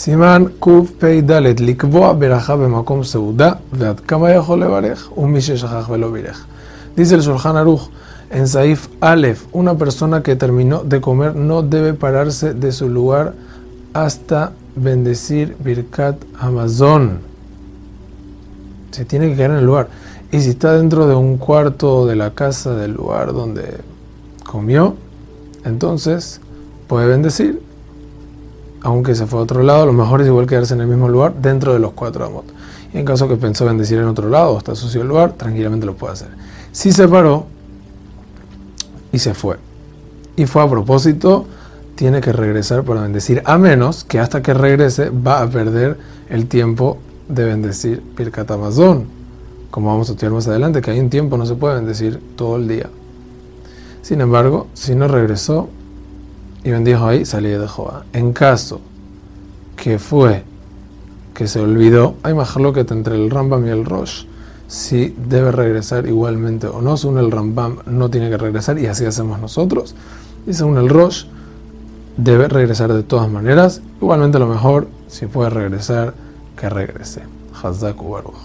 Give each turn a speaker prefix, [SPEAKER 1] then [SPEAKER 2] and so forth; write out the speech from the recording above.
[SPEAKER 1] סימן קפ"ד לקבוע ברכה במקום סעודה ועד כמה יכול לברך ומי ששכח ולא בירך. Dice el Shulchan Aruch en Saif Aleph, una persona que terminó de comer no debe pararse de su lugar hasta bendecir Birkat Amazon. Se tiene que quedar en el lugar. Y si está dentro de un cuarto de la casa del lugar donde comió, entonces puede bendecir aunque se fue a otro lado, lo mejor es igual quedarse en el mismo lugar dentro de los cuatro amot. Y en caso que pensó bendecir en otro lado o está sucio el lugar, tranquilamente lo puede hacer. Si se paró y se fue, y fue a propósito, tiene que regresar para bendecir, a menos que hasta que regrese va a perder el tiempo de bendecir Pirkat Amazon, como vamos a estudiar más adelante, que hay un tiempo, no se puede bendecir todo el día. Sin embargo, si no regresó, y bendijo ahí, salí de Jehová. En caso que fue que se olvidó, hay que entre el Rambam y el Rosh. Si debe regresar igualmente o no, según el Rambam no tiene que regresar y así hacemos nosotros. Y según el Rosh, debe regresar de todas maneras. Igualmente lo mejor, si puede regresar, que regrese. Hazak Baruch.